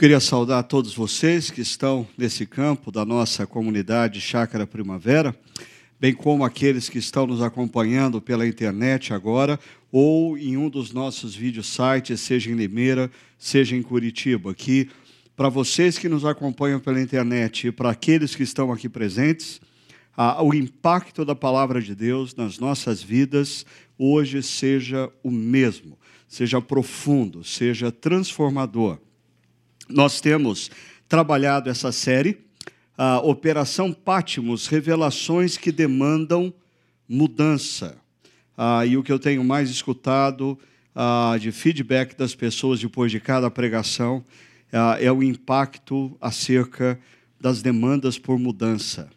Queria saudar todos vocês que estão nesse campo da nossa comunidade Chácara Primavera, bem como aqueles que estão nos acompanhando pela internet agora ou em um dos nossos vídeos sites, seja em Limeira, seja em Curitiba. Aqui, para vocês que nos acompanham pela internet e para aqueles que estão aqui presentes, o impacto da palavra de Deus nas nossas vidas hoje seja o mesmo, seja profundo, seja transformador nós temos trabalhado essa série, a Operação Pátimos, revelações que demandam mudança. Ah, e o que eu tenho mais escutado ah, de feedback das pessoas depois de cada pregação ah, é o impacto acerca das demandas por mudança.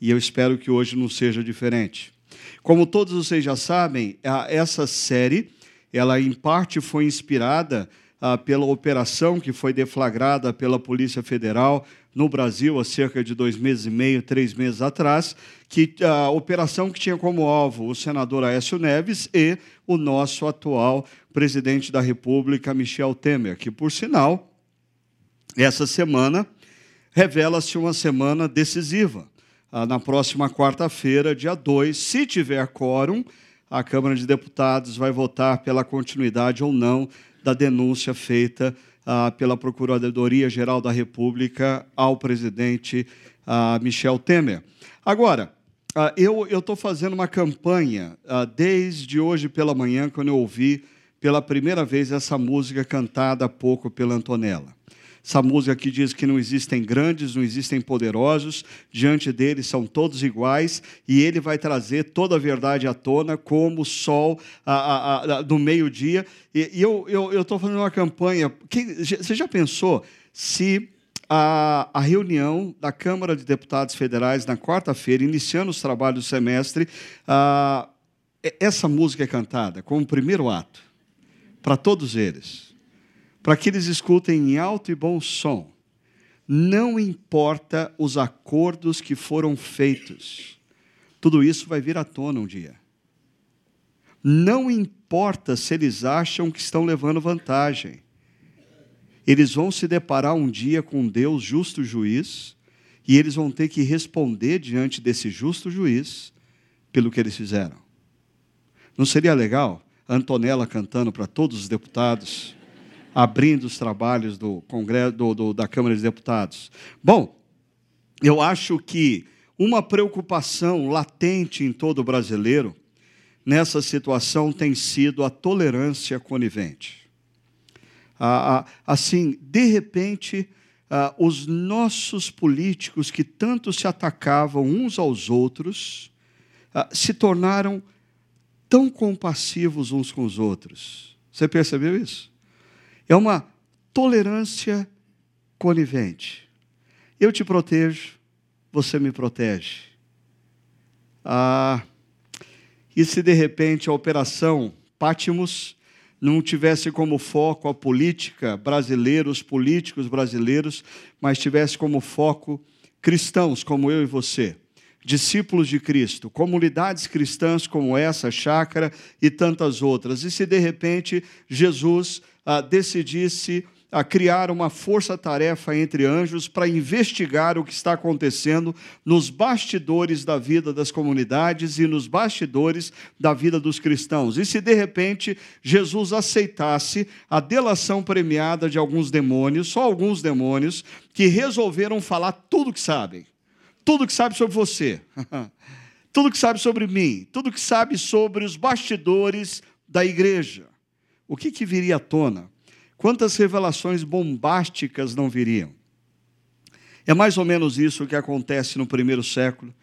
E eu espero que hoje não seja diferente. Como todos vocês já sabem, essa série, ela em parte foi inspirada ah, pela operação que foi deflagrada pela Polícia Federal no Brasil há cerca de dois meses e meio, três meses atrás, que a operação que tinha como alvo o senador Aécio Neves e o nosso atual presidente da República, Michel Temer, que, por sinal, essa semana revela-se uma semana decisiva. Ah, na próxima quarta-feira, dia 2, se tiver quórum, a Câmara de Deputados vai votar pela continuidade ou não da denúncia feita ah, pela Procuradoria-Geral da República ao presidente ah, Michel Temer. Agora, ah, eu estou fazendo uma campanha ah, desde hoje pela manhã, quando eu ouvi pela primeira vez essa música cantada há pouco pela Antonella. Essa música que diz que não existem grandes, não existem poderosos, diante dele são todos iguais, e ele vai trazer toda a verdade à tona, como o sol a, a, a, do meio-dia. E, e, eu estou fazendo uma campanha. Você já pensou se a, a, reunião da Câmara de Deputados Federais na quarta-feira, iniciando os trabalhos do semestre, a, essa música é cantada como primeiro ato para todos eles para que eles escutem em alto e bom som. Não importa os acordos que foram feitos, tudo isso vai vir à tona um dia. Não importa se eles acham que estão levando vantagem, eles vão se deparar um dia com Deus justo juiz e eles vão ter que responder diante desse justo juiz pelo que eles fizeram. Não seria legal Antonella cantando para todos os deputados? Abrindo os trabalhos do Congresso, do, do, da Câmara de Deputados. Bom, eu acho que uma preocupação latente em todo brasileiro nessa situação tem sido a tolerância conivente. assim, de repente, os nossos políticos que tanto se atacavam uns aos outros se tornaram tão compassivos uns com os outros. Você percebeu isso? É uma tolerância conivente. Eu te protejo, você me protege. Ah, e se de repente a operação Pátimos não tivesse como foco a política brasileira, os políticos brasileiros, mas tivesse como foco cristãos como eu e você, discípulos de Cristo, comunidades cristãs como essa, Chácara e tantas outras. E se de repente Jesus ah, decidisse a criar uma força-tarefa entre anjos para investigar o que está acontecendo nos bastidores da vida das comunidades e nos bastidores da vida dos cristãos. E se de repente Jesus aceitasse a delação premiada de alguns demônios, só alguns demônios, que resolveram falar tudo que sabem, tudo que sabe sobre você, tudo que sabe sobre mim, tudo que sabe sobre os bastidores da igreja o que, que viria à tona? Quantas revelações bombásticas não viriam? É mais ou menos isso que acontece no primeiro século,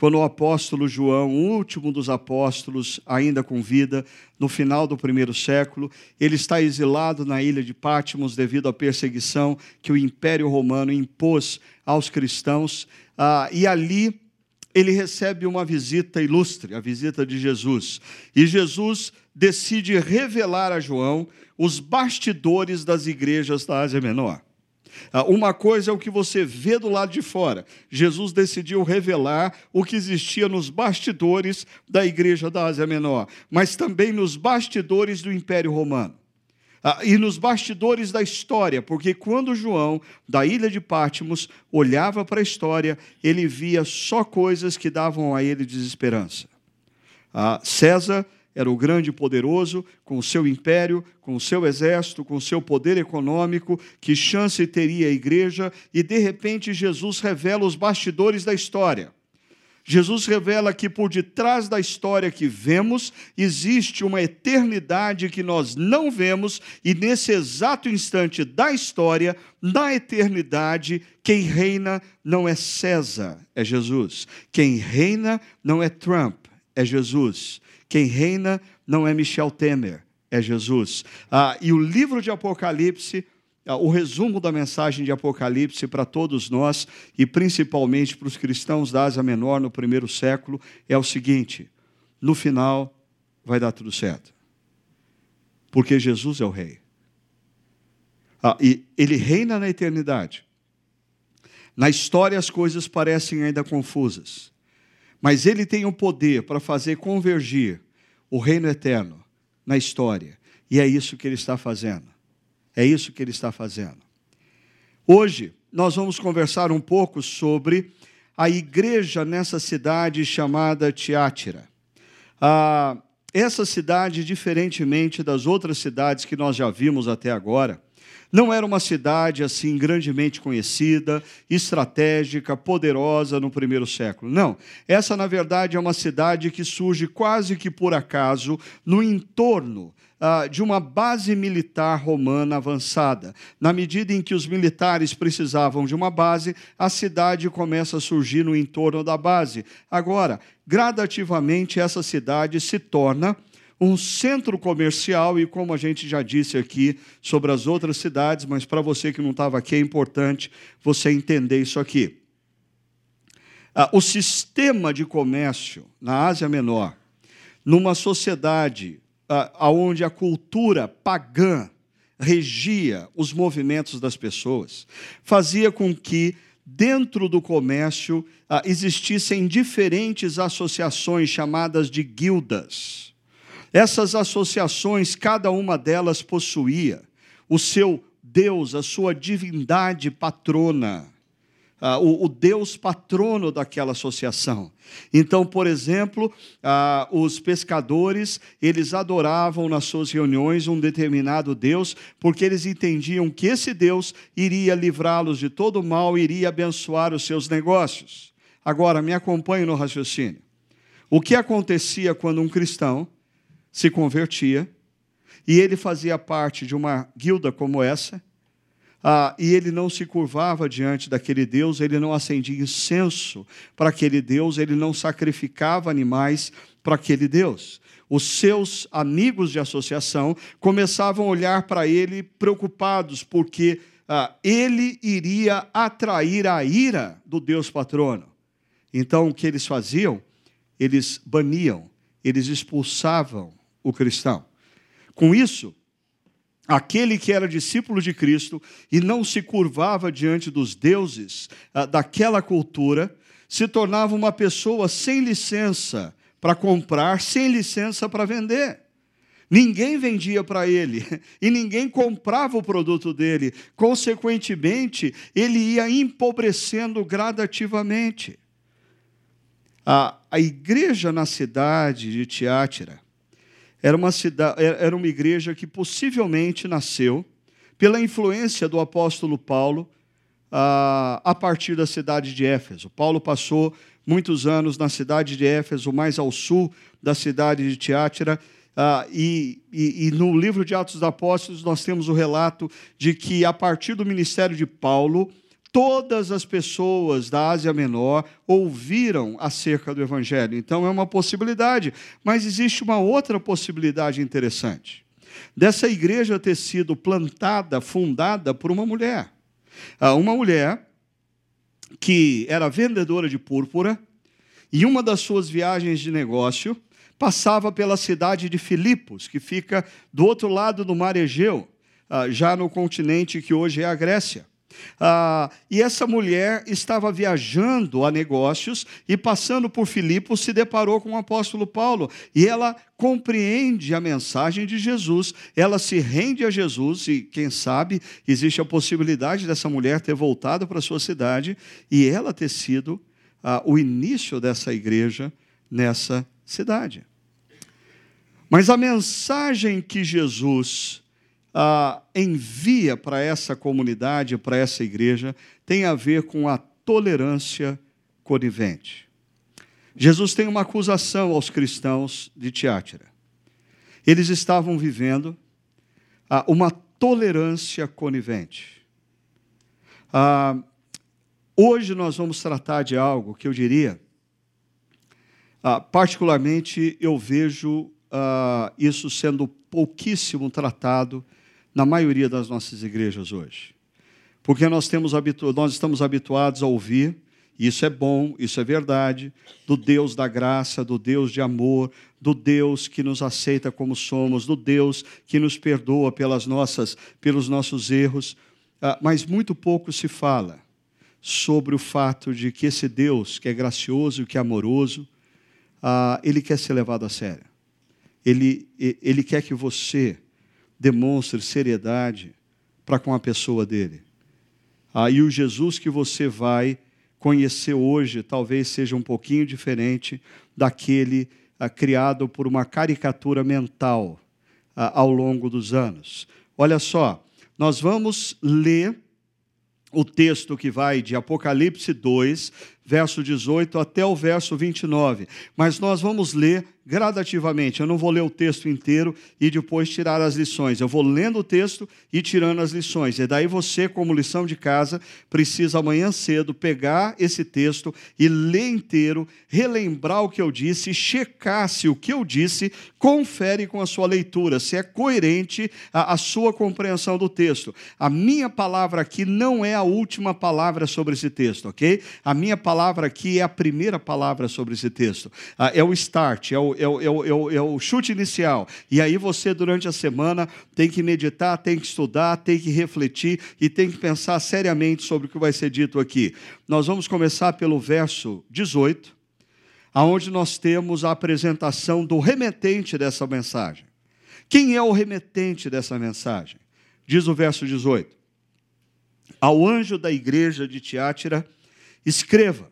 quando o apóstolo João, o último dos apóstolos, ainda com vida, no final do primeiro século, ele está exilado na ilha de Patmos devido à perseguição que o Império Romano impôs aos cristãos, ah, e ali ele recebe uma visita ilustre, a visita de Jesus. E Jesus decide revelar a João os bastidores das igrejas da Ásia Menor. Ah, uma coisa é o que você vê do lado de fora. Jesus decidiu revelar o que existia nos bastidores da igreja da Ásia Menor, mas também nos bastidores do Império Romano. Ah, e nos bastidores da história, porque quando João, da ilha de Pátimos, olhava para a história, ele via só coisas que davam a ele desesperança. Ah, César era o grande poderoso, com o seu império, com o seu exército, com o seu poder econômico, que chance teria a igreja, e de repente Jesus revela os bastidores da história. Jesus revela que por detrás da história que vemos, existe uma eternidade que nós não vemos, e nesse exato instante da história, na eternidade, quem reina não é César, é Jesus. Quem reina não é Trump, é Jesus. Quem reina não é Michel Temer, é Jesus. Ah, e o livro de Apocalipse o resumo da mensagem de Apocalipse para todos nós e principalmente para os cristãos da Ásia Menor no primeiro século é o seguinte: no final vai dar tudo certo, porque Jesus é o Rei. Ah, e ele reina na eternidade. Na história as coisas parecem ainda confusas, mas ele tem o poder para fazer convergir o reino eterno na história, e é isso que ele está fazendo. É isso que ele está fazendo. Hoje, nós vamos conversar um pouco sobre a igreja nessa cidade chamada Tiátira. Ah, essa cidade, diferentemente das outras cidades que nós já vimos até agora, não era uma cidade assim grandemente conhecida, estratégica, poderosa no primeiro século. Não. Essa, na verdade, é uma cidade que surge quase que por acaso no entorno ah, de uma base militar romana avançada. Na medida em que os militares precisavam de uma base, a cidade começa a surgir no entorno da base. Agora, gradativamente, essa cidade se torna um centro comercial, e como a gente já disse aqui sobre as outras cidades, mas para você que não estava aqui, é importante você entender isso aqui. Ah, o sistema de comércio na Ásia Menor, numa sociedade aonde a cultura pagã regia os movimentos das pessoas, fazia com que dentro do comércio ah, existissem diferentes associações chamadas de guildas. Essas associações, cada uma delas possuía o seu Deus, a sua divindade patrona ah, o, o, Deus patrono daquela associação. Então, por exemplo, ah, os pescadores, eles adoravam nas suas reuniões um determinado Deus, porque eles entendiam que esse Deus iria livrá-los de todo mal, iria abençoar os seus negócios. Agora, me acompanhe no raciocínio. O que acontecia quando um cristão se convertia e ele fazia parte de uma guilda como essa, ah, e ele não se curvava diante daquele Deus, ele não acendia incenso para aquele Deus, ele não sacrificava animais para aquele Deus. Os seus amigos de associação começavam a olhar para ele preocupados, porque ah, ele iria atrair a ira do Deus patrono. Então, o que eles faziam? Eles baniam, eles expulsavam o cristão. Com isso, aquele que era discípulo de Cristo e não se curvava diante dos deuses ah, daquela cultura, se tornava uma pessoa sem licença para comprar, sem licença para vender. Ninguém vendia para ele e ninguém comprava o produto dele. Consequentemente, ele ia empobrecendo gradativamente. A, a igreja na cidade de Tiátira era uma, cidade, era uma igreja que possivelmente nasceu pela influência do apóstolo Paulo a, a partir da cidade de Éfeso. Paulo passou muitos anos na cidade de Éfeso, mais ao sul da cidade de Tiátira, Uh, e, e, e, no livro de Atos dos Apóstolos nós temos o relato de que, a partir do ministério de Paulo, todas as pessoas da Ásia Menor ouviram acerca do Evangelho. Então é uma possibilidade. Mas existe uma outra possibilidade interessante. Dessa igreja ter sido plantada, fundada por uma mulher. Ah, uma mulher que era vendedora de púrpura e uma das suas viagens de negócio passava pela cidade de Filipos, que fica do outro lado do mar Egeu, ah, já no continente que hoje é a Grécia. Ah, e essa mulher estava viajando a negócios e, passando por Filipos, se deparou com o apóstolo Paulo. E ela compreende a mensagem de Jesus, ela se rende a Jesus, e quem sabe existe a possibilidade dessa mulher ter voltado para sua cidade e ela ter sido ah, o início dessa igreja nessa cidade. Mas a mensagem que Jesus ah, envia para essa comunidade, para essa igreja, tem a ver com a tolerância conivente. Jesus tem uma acusação aos cristãos de Tiátira. Eles estavam vivendo ah, uma tolerância conivente. Ah, hoje nós vamos tratar de algo que eu diria, ah, particularmente eu vejo ah, isso sendo pouquíssimo tratado na maioria das nossas igrejas hoje. Porque nós, temos habitu nós estamos habituados a ouvir, e isso é bom, isso é verdade, do Deus da graça, do Deus de amor, do Deus que nos aceita como somos, do Deus que nos perdoa pelas nossas, pelos nossos erros, ah, mas muito pouco se fala sobre o fato de que esse Deus, que é gracioso que é amoroso, ah, ele quer ser levado a sério. Ele, ele quer que você demonstre seriedade para com a pessoa dele. Aí o Jesus que você vai conhecer hoje talvez seja um pouquinho diferente daquele ah, criado por uma caricatura mental ah, ao longo dos anos. Olha só, nós vamos ler o texto que vai de Apocalipse 2, verso 18 até o verso 29. Mas nós vamos ler gradativamente. Eu não vou ler o texto inteiro e depois tirar as lições. Eu vou lendo o texto e tirando as lições. E daí você, como lição de casa, precisa amanhã cedo pegar esse texto e ler inteiro, relembrar o que eu disse, checar se o que eu disse confere com a sua leitura, se é coerente a, a sua compreensão do texto. A minha palavra aqui não é a última palavra sobre esse texto, ok? A minha palavra aqui é a primeira palavra sobre esse texto. Ah, é o start, é o, é o, é, o, é o chute inicial. E aí você, durante a semana, tem que meditar, tem que estudar, tem que refletir e tem que pensar seriamente sobre o que vai ser dito aqui. Nós vamos começar pelo verso 18, aonde nós temos a apresentação do remetente dessa mensagem. Quem é o remetente dessa mensagem? Diz o verso 18: Ao anjo da igreja de Tiátira, escreva: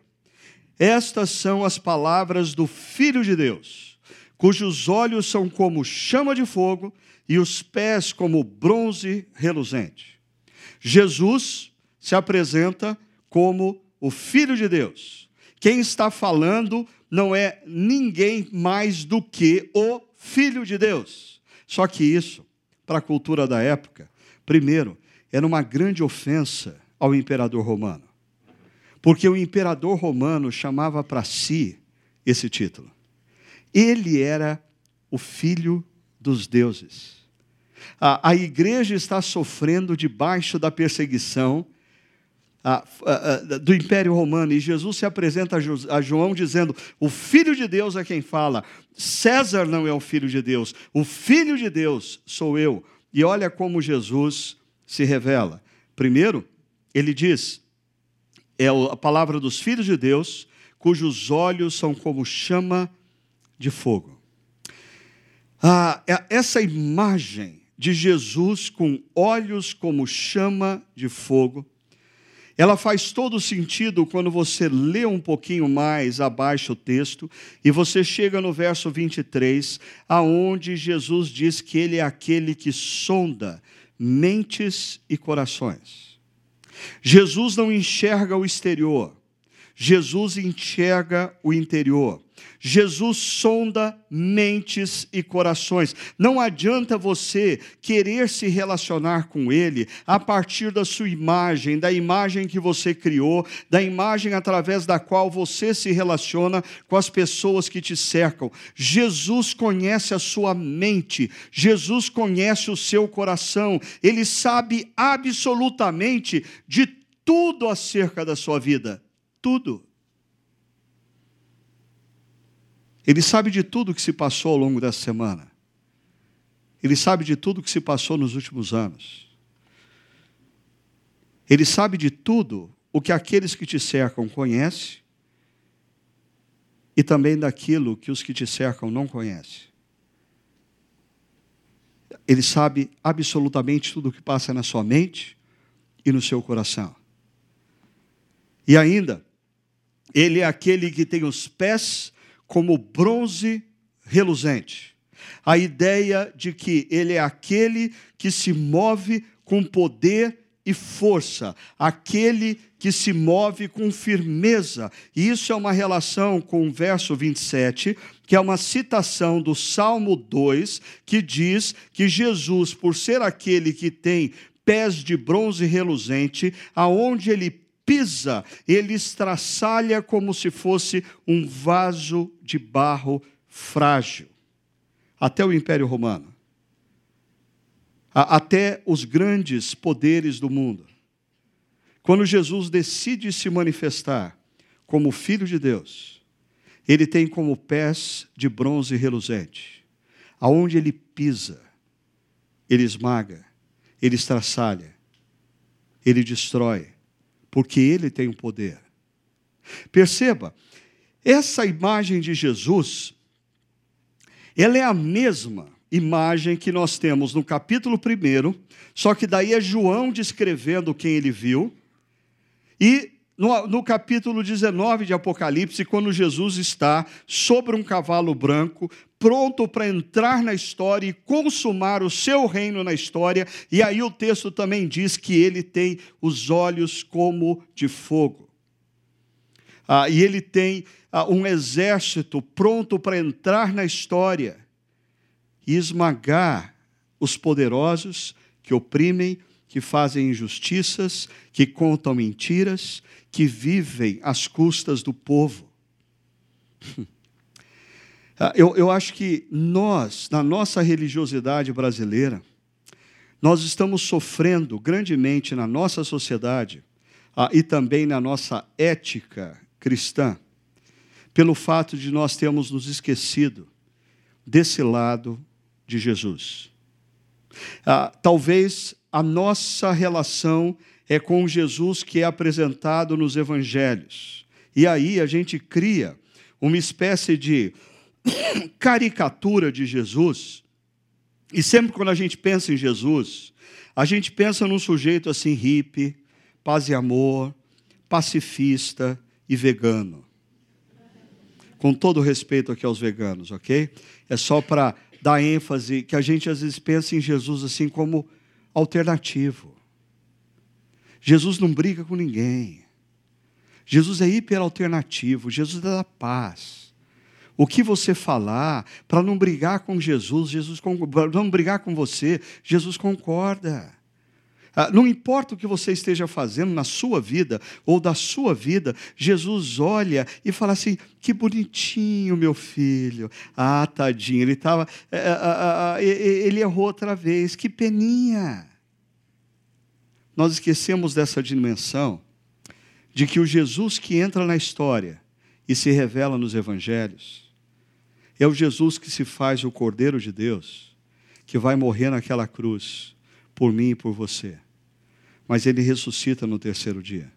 Estas são as palavras do Filho de Deus cujos olhos são como chama de fogo e os pés como bronze reluzente. Jesus se apresenta como o Filho de Deus. Quem está falando não é ninguém mais do que o Filho de Deus. Só que isso, para a cultura da época, primeiro, era uma grande ofensa ao imperador romano. Porque o imperador romano chamava para si esse título. Ele era o filho dos deuses. A, a igreja está sofrendo debaixo da perseguição a, a, do Império Romano, e Jesus se apresenta a João dizendo: O Filho de Deus é quem fala, César não é o Filho de Deus, o Filho de Deus sou eu. E olha como Jesus se revela. Primeiro, ele diz: é a palavra dos filhos de Deus, cujos olhos são como chama de fogo. Ah, é essa imagem de Jesus com olhos como chama de fogo, ela faz todo sentido quando você lê um pouquinho mais abaixo o texto e você chega no verso 23, aonde Jesus diz que ele é aquele que sonda mentes e corações. Jesus não enxerga o exterior, Jesus enxerga o interior. Jesus sonda mentes e corações. Não adianta você querer se relacionar com Ele a partir da sua imagem, da imagem que você criou, da imagem através da qual você se relaciona com as pessoas que te cercam. Jesus conhece a sua mente, Jesus conhece o seu coração, Ele sabe absolutamente de tudo acerca da sua vida tudo. Ele sabe de tudo que se passou ao longo dessa semana. Ele sabe de tudo que se passou nos últimos anos. Ele sabe de tudo o que aqueles que te cercam conhecem e também daquilo que os que te cercam não conhecem. Ele sabe absolutamente tudo o que passa na sua mente e no seu coração. E ainda, ele é aquele que tem os pés como bronze reluzente. A ideia de que ele é aquele que se move com poder e força, aquele que se move com firmeza. E isso é uma relação com o verso 27, que é uma citação do Salmo 2, que diz que Jesus, por ser aquele que tem pés de bronze reluzente, aonde ele pisa, ele estraçalha como se fosse um vaso de barro frágil. Até o Império Romano até os grandes poderes do mundo. Quando Jesus decide se manifestar como Filho de Deus, ele tem como pés de bronze reluzente. Aonde ele pisa, ele esmaga, ele estraçalha, ele destrói, porque ele tem o poder. Perceba, essa imagem de Jesus, ela é a mesma imagem que nós temos no capítulo 1, só que daí é João descrevendo quem ele viu, e no, no, capítulo 19 de Apocalipse, quando Jesus está sobre um cavalo branco, pronto para entrar na história e consumar o seu reino na história, e aí o texto também diz que ele tem os olhos como de fogo. Ah, e ele tem ah, um exército pronto para entrar na história e esmagar os poderosos que oprimem, que fazem injustiças, que contam mentiras, que vivem às custas do povo. Ah, eu, eu acho que nós, na nossa religiosidade brasileira, nós estamos sofrendo grandemente na nossa sociedade ah, e também na nossa ética cristã, pelo fato de nós termos nos esquecido desse lado de Jesus. Ah, talvez a nossa relação é com Jesus que é apresentado nos evangelhos. E aí a gente cria uma espécie de caricatura de Jesus. E sempre quando a gente pensa em Jesus, a gente pensa num sujeito assim hippie, paz e amor, pacifista e vegano. Com todo respeito aqui aos veganos, ok? É só para dá ênfase que a gente às vezes pensa em Jesus assim como alternativo. Jesus não briga com ninguém. Jesus é hiperalternativo, Jesus é da paz. O que você falar para não brigar com Jesus, Jesus não brigar com você, Jesus concorda. Ah, não importa o que você esteja fazendo na sua vida ou da sua vida, Jesus olha e fala assim: que bonitinho, meu filho. Ah, tadinho, ele estava. É, é, é, ele errou outra vez, que peninha. Nós esquecemos dessa dimensão de que o Jesus que entra na história e se revela nos evangelhos é o Jesus que se faz o Cordeiro de Deus, que vai morrer naquela cruz por mim e por você mas ele ressuscita no terceiro dia.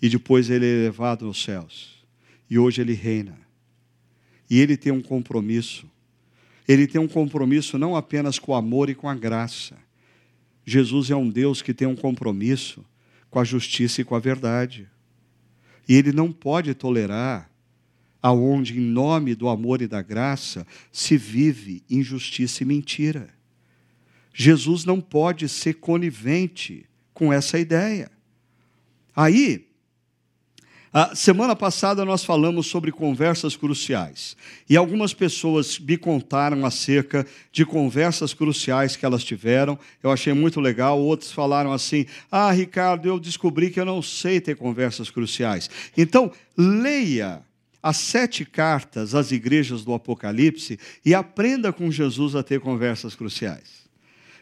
E depois ele é levado aos céus. E hoje ele reina. E ele tem um compromisso. Ele tem um compromisso não apenas com o amor e com a graça. Jesus é um Deus que tem um compromisso com a justiça e com a verdade. E ele não pode tolerar aonde, em nome do amor e da graça, se vive injustiça e mentira. Jesus não pode ser conivente com essa ideia. Aí, a semana passada nós falamos sobre conversas cruciais. E algumas pessoas me contaram acerca de conversas cruciais que elas tiveram. Eu achei muito legal. Outros falaram assim: Ah, Ricardo, eu descobri que eu não sei ter conversas cruciais. Então, leia as sete cartas às igrejas do Apocalipse e aprenda com Jesus a ter conversas cruciais.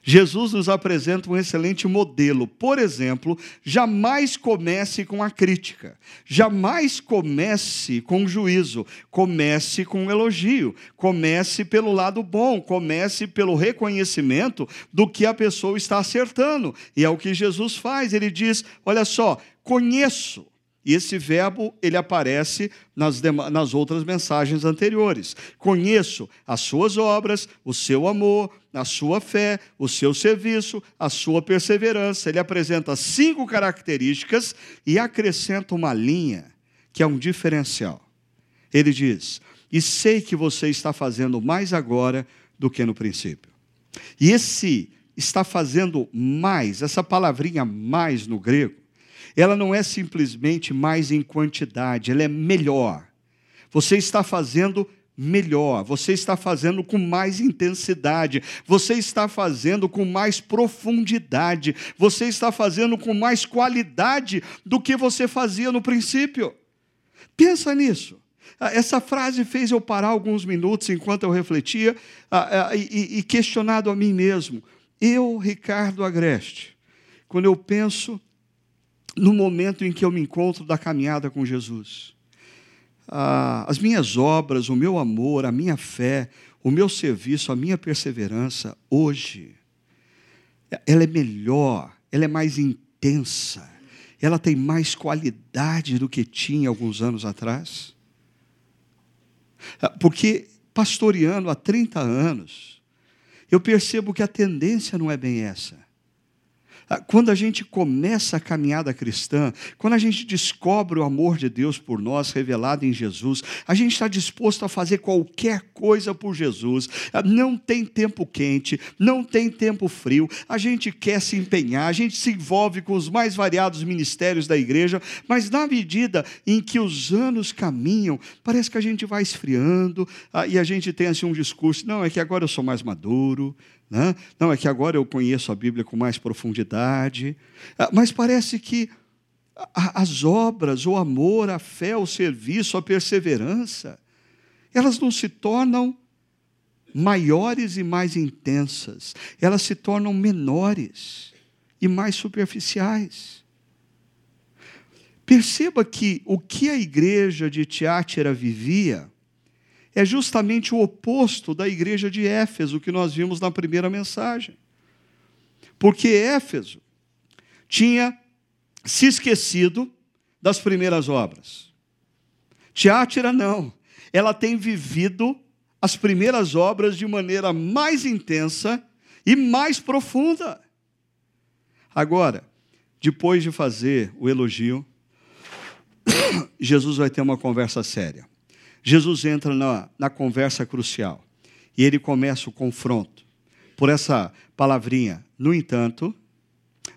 Jesus nos apresenta um excelente modelo. Por exemplo, jamais comece com a crítica, jamais comece com juízo, comece com um elogio, comece pelo lado bom, comece pelo reconhecimento do que a pessoa está acertando. E é o que Jesus faz. Ele diz: Olha só, conheço e esse verbo ele aparece nas, nas outras mensagens anteriores. Conheço as suas obras, o seu amor, a sua fé, o seu serviço, a sua perseverança. Ele apresenta cinco características e acrescenta uma linha que é um diferencial. Ele diz: E sei que você está fazendo mais agora do que no princípio. E esse está fazendo mais, essa palavrinha mais no grego, ela não é simplesmente mais em quantidade, ela é melhor. Você está fazendo melhor, você está fazendo com mais intensidade, você está fazendo com mais profundidade, você está fazendo com mais qualidade do que você fazia no princípio. Pensa nisso. Ah, essa frase fez eu parar alguns minutos enquanto eu refletia ah, ah, e questionado a mim mesmo. Eu, Ricardo Agreste, quando eu penso no momento em que eu me encontro da caminhada com Jesus. Ah, as minhas obras, o meu amor, a minha fé, o meu serviço, a minha perseverança, hoje, ela é melhor, ela é mais intensa, ela tem mais qualidade do que tinha alguns anos atrás. Ah, porque pastoreando há 30 anos, eu percebo que a tendência não é bem essa. Ah, quando a gente começa a caminhada cristã, quando a gente descobre o amor de Deus por nós revelado em Jesus, a gente está disposto a fazer qualquer coisa por Jesus. Ah, não tem tempo quente, não tem tempo frio, a gente quer se empenhar, a gente se envolve com os mais variados ministérios da igreja, mas na medida em que os anos caminham, parece que a gente vai esfriando ah, e a gente tem assim um discurso: não, é que agora eu sou mais maduro, né? Não, é que agora eu conheço a Bíblia com mais profundidade. Ah, mas parece que as obras, o amor, a fé, o serviço, a perseverança, elas não se tornam maiores e mais intensas, elas se tornam menores e mais superficiais. Perceba que o que a igreja de Tiátira vivia é justamente o oposto da igreja de Éfeso, que nós vimos na primeira mensagem. Porque Éfeso tinha se esquecido das primeiras obras. Tiátira não. Ela tem vivido as primeiras obras de maneira mais intensa e mais profunda. Agora, depois de fazer o elogio, Jesus vai ter uma conversa séria. Jesus entra na, na conversa crucial e ele começa o confronto por essa palavrinha. No entanto,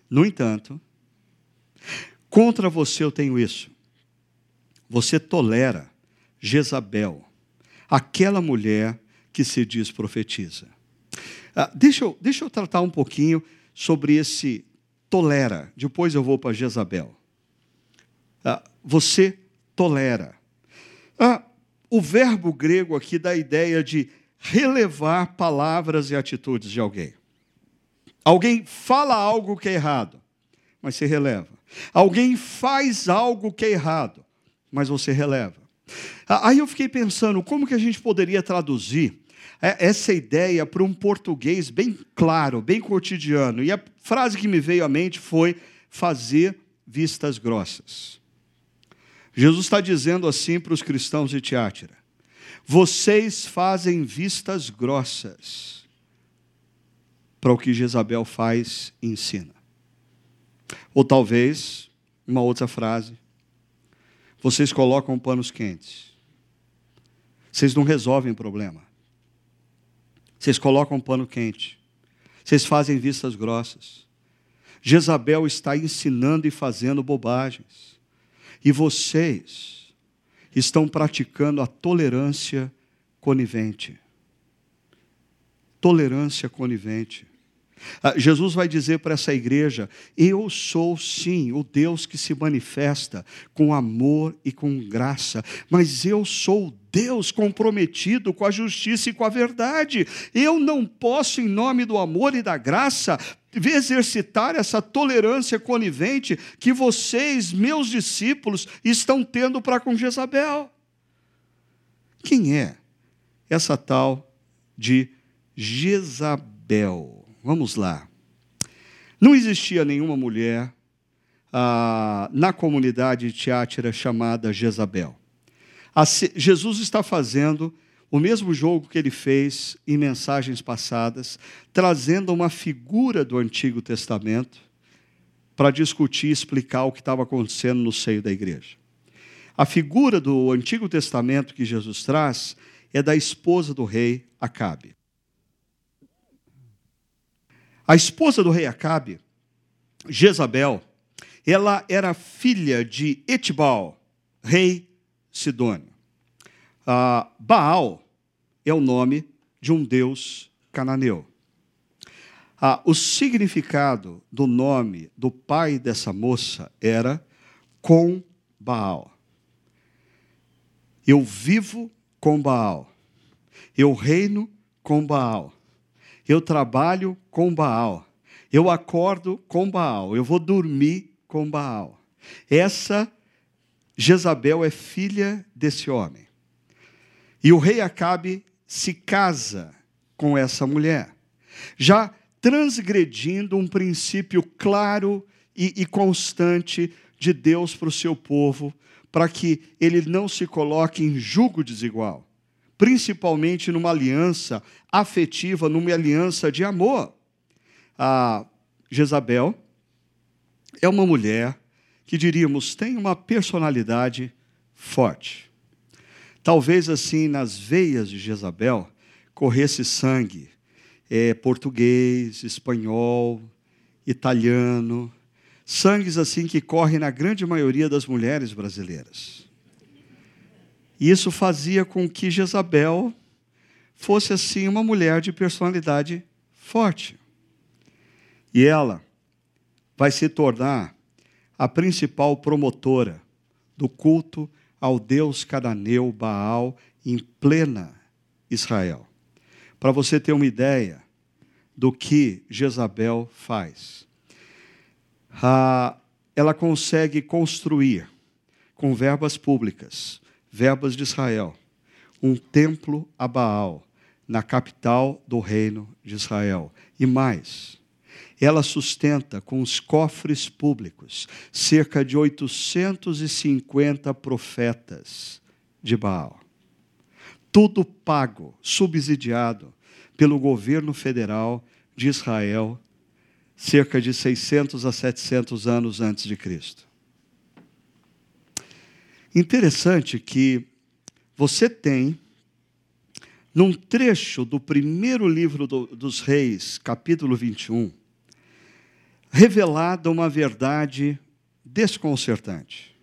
no entanto, contra você eu tenho isso. Você tolera Jezabel, aquela mulher que se diz profetiza. Ah, deixa, eu, deixa eu tratar um pouquinho sobre esse tolera. Depois eu vou para Jezabel. Ah, você tolera. Ah, o verbo grego aqui dá a ideia de relevar palavras e atitudes de alguém. Alguém fala algo que é errado, mas você releva. Alguém faz algo que é errado, mas você releva. Aí eu fiquei pensando, como que a gente poderia traduzir essa ideia para um português bem claro, bem cotidiano? E a frase que me veio à mente foi fazer vistas grossas. Jesus está dizendo assim para os cristãos de Tiátira: vocês fazem vistas grossas para o que Jezabel faz e ensina. Ou talvez, uma outra frase, vocês colocam panos quentes. Vocês não resolvem problema. Vocês colocam pano quente. Vocês fazem vistas grossas. Jezabel está ensinando e fazendo bobagens. E vocês estão praticando a tolerância conivente. Tolerância conivente. Ah, Jesus vai dizer para essa igreja: Eu sou sim o Deus que se manifesta com amor e com graça, mas eu sou Deus comprometido com a justiça e com a verdade. Eu não posso, em nome do amor e da graça, exercitar essa tolerância conivente que vocês, meus discípulos, estão tendo para com Jezabel. Quem é essa tal de Jezabel? Vamos lá. Não existia nenhuma mulher ah, na comunidade de Tiátira chamada Jezabel. Jesus está fazendo o mesmo jogo que ele fez em mensagens passadas, trazendo uma figura do Antigo Testamento para discutir e explicar o que estava acontecendo no seio da igreja. A figura do Antigo Testamento que Jesus traz é da esposa do rei Acabe. A esposa do rei Acabe, Jezabel, ela era filha de Etibal, rei Sidônio. Ah, Baal é o nome de um deus cananeu. Ah, o significado do nome do pai dessa moça era com Baal. Eu vivo com Baal. Eu reino com Baal. Eu trabalho com Baal. Eu acordo com Baal. Eu vou dormir com Baal. Essa Jezabel é filha desse homem. E o rei Acabe se casa com essa mulher, já transgredindo um princípio claro e, e constante de Deus para o seu povo, para que ele não se coloque em julgo desigual, principalmente numa aliança afetiva, numa aliança de amor. A Jezabel é uma mulher que diríamos tem uma personalidade forte. Talvez assim nas veias de Jezabel corresse sangue é, português, espanhol, italiano, sangues assim que correm na grande maioria das mulheres brasileiras. E isso fazia com que Jezabel fosse assim uma mulher de personalidade forte. E ela vai se tornar a principal promotora do culto ao deus cananeu Baal em plena Israel. Para você ter uma ideia do que Jezabel faz. Ah, ela consegue construir, com verbas públicas, verbas de Israel, um templo a Baal, na capital do reino de Israel. E mais, ela sustenta com os cofres públicos cerca de 850 profetas de Baal. Tudo pago, subsidiado pelo governo federal de Israel, cerca de 600 a 700 anos antes de Cristo. Interessante que você tem, num trecho do primeiro livro do, dos Reis, capítulo 21, revelada uma verdade desconcertante.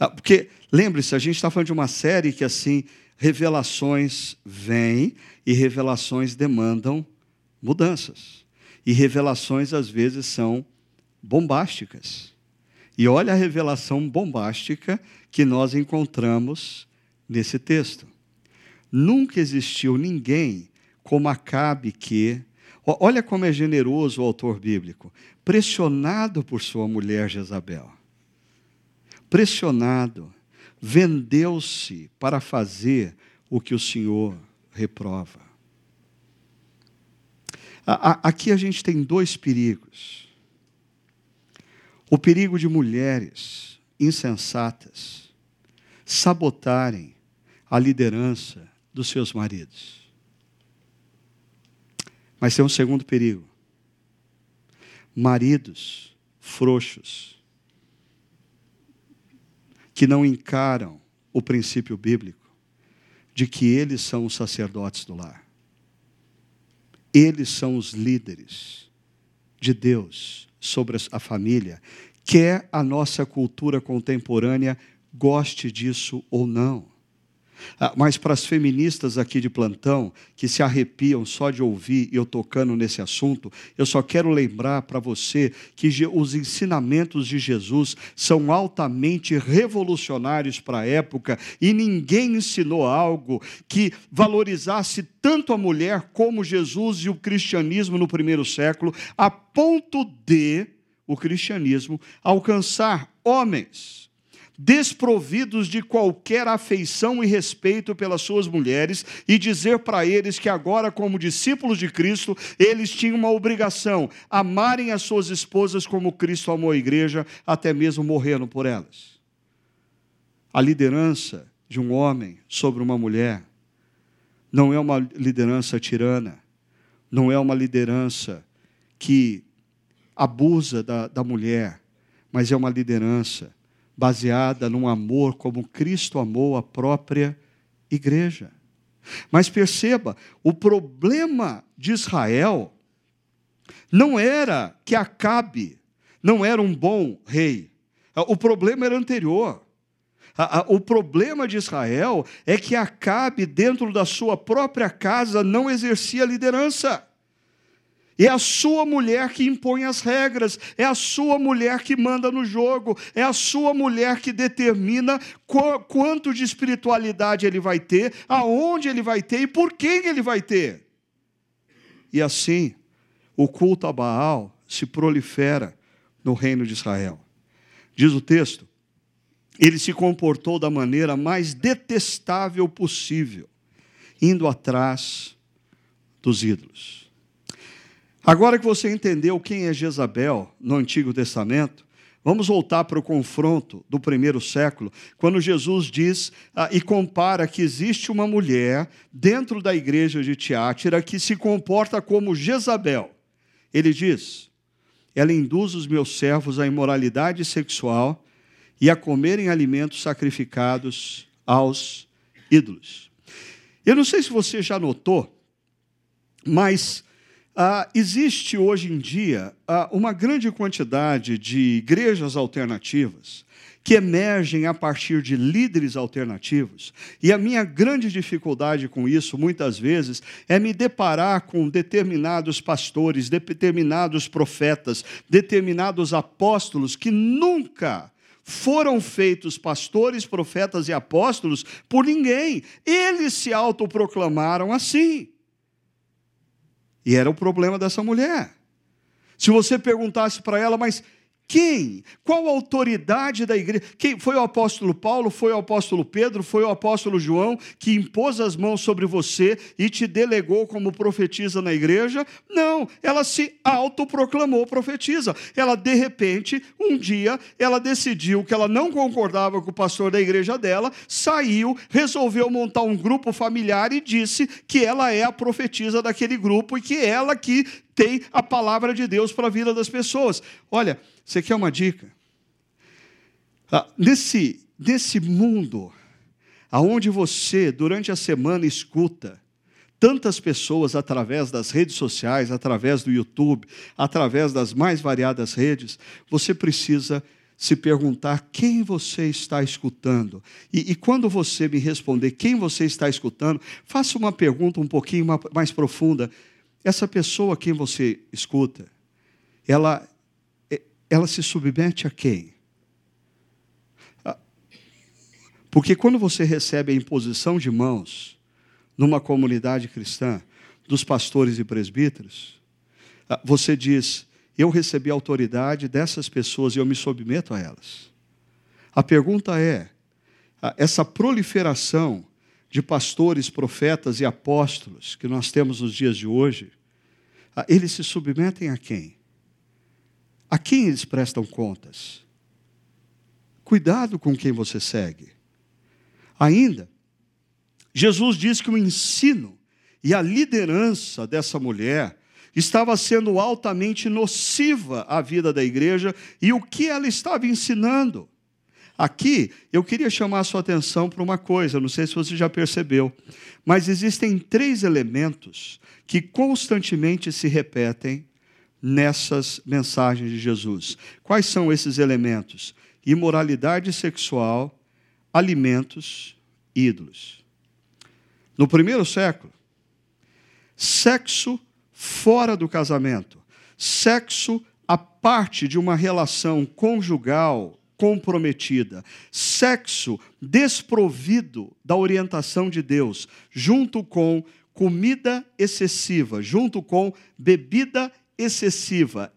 Ah, porque, lembre-se, a gente está falando de uma série que, assim, revelações vêm e revelações demandam mudanças. E revelações, às vezes, são bombásticas. E olha a revelação bombástica que nós encontramos nesse texto. Nunca existiu ninguém como Acabe que Olha como é generoso o autor bíblico. Pressionado por sua mulher Jezabel. Pressionado, vendeu-se para fazer o que o Senhor reprova. Aqui a gente tem dois perigos. O perigo de mulheres insensatas sabotarem a liderança dos seus maridos. Mas tem um segundo perigo. Maridos frouxos, que não encaram o princípio bíblico de que eles são os sacerdotes do lar. Eles são os líderes de Deus sobre a família, quer a nossa cultura contemporânea goste disso ou não. Ah, mas para as feministas aqui de plantão, que se arrepiam só de ouvir eu tocando nesse assunto, eu só quero lembrar para você que os ensinamentos de Jesus são altamente revolucionários para a época e ninguém ensinou algo que valorizasse tanto a mulher como Jesus e o cristianismo no primeiro século, a ponto de o cristianismo alcançar homens desprovidos de qualquer afeição e respeito pelas suas mulheres, e dizer para eles que agora, como discípulos de Cristo, eles tinham uma obrigação: amarem as suas esposas como Cristo amou a igreja, até mesmo morrendo por elas. A liderança de um homem sobre uma mulher não é uma liderança tirana, não é uma liderança que abusa da, da mulher, mas é uma liderança baseada num amor como Cristo amou a própria igreja. Mas perceba, o problema de Israel não era que Acabe não era um bom rei. O problema era anterior. O problema de Israel é que Acabe, dentro da sua própria casa, não exercia liderança. É a sua mulher que impõe as regras, é a sua mulher que manda no jogo, é a sua mulher que determina quanto de espiritualidade ele vai ter, aonde ele vai ter e por quem ele vai ter. E assim, o culto a Baal se prolifera no reino de Israel. Diz o texto, ele se comportou da maneira mais detestável possível, indo atrás dos ídolos. Agora que você entendeu quem é Jezabel no Antigo Testamento, vamos voltar para o confronto do primeiro século, quando Jesus diz ah, e compara que existe uma mulher dentro da igreja de Tiátira que se comporta como Jezabel. Ele diz: ela induz os meus servos à imoralidade sexual e a comerem alimentos sacrificados aos ídolos. Eu não sei se você já notou, mas ah, existe hoje em dia ah, uma grande quantidade de igrejas alternativas que emergem a partir de líderes alternativos, e a minha grande dificuldade com isso, muitas vezes, é me deparar com determinados pastores, determinados profetas, determinados apóstolos que nunca foram feitos pastores, profetas e apóstolos por ninguém. Eles se autoproclamaram assim. E era o problema dessa mulher. Se você perguntasse para ela, mas quem? Qual a autoridade da igreja? Quem foi o apóstolo Paulo? Foi o apóstolo Pedro? Foi o apóstolo João que impôs as mãos sobre você e te delegou como profetisa na igreja? Não, ela se autoproclamou profetisa. Ela de repente, um dia, ela decidiu que ela não concordava com o pastor da igreja dela, saiu, resolveu montar um grupo familiar e disse que ela é a profetisa daquele grupo e que ela que tem a palavra de Deus para a vida das pessoas. Olha, você quer uma dica? Ah, nesse, nesse mundo, aonde você, durante a semana, escuta tantas pessoas através das redes sociais, através do YouTube, através das mais variadas redes, você precisa se perguntar quem você está escutando. E, e, quando você me responder quem você está escutando, faça uma pergunta um pouquinho mais profunda. Essa pessoa quem você escuta, ela, é, ela se submete a quem? Porque quando você recebe a imposição de mãos numa comunidade cristã, dos pastores e presbíteros, você diz: Eu recebi a autoridade dessas pessoas e eu me submeto a elas. A pergunta é: essa proliferação de pastores, profetas e apóstolos que nós temos nos dias de hoje, ah, eles se submetem a quem? A quem eles prestam contas? Cuidado com quem você segue. Ainda, Jesus diz que o ensino e a liderança dessa mulher estava sendo altamente nociva à vida da igreja e o que ela estava ensinando. Aqui, eu queria chamar a sua atenção para uma coisa, não sei se você já percebeu, mas existem três elementos que constantemente se repetem nessas mensagens de Jesus. Quais são esses elementos? Imoralidade sexual, alimentos, ídolos. no primeiro século, sexo fora do casamento, sexo a parte de uma relação conjugal comprometida, sexo desprovido da orientação de Deus, junto com comida excessiva, junto com bebida excessiva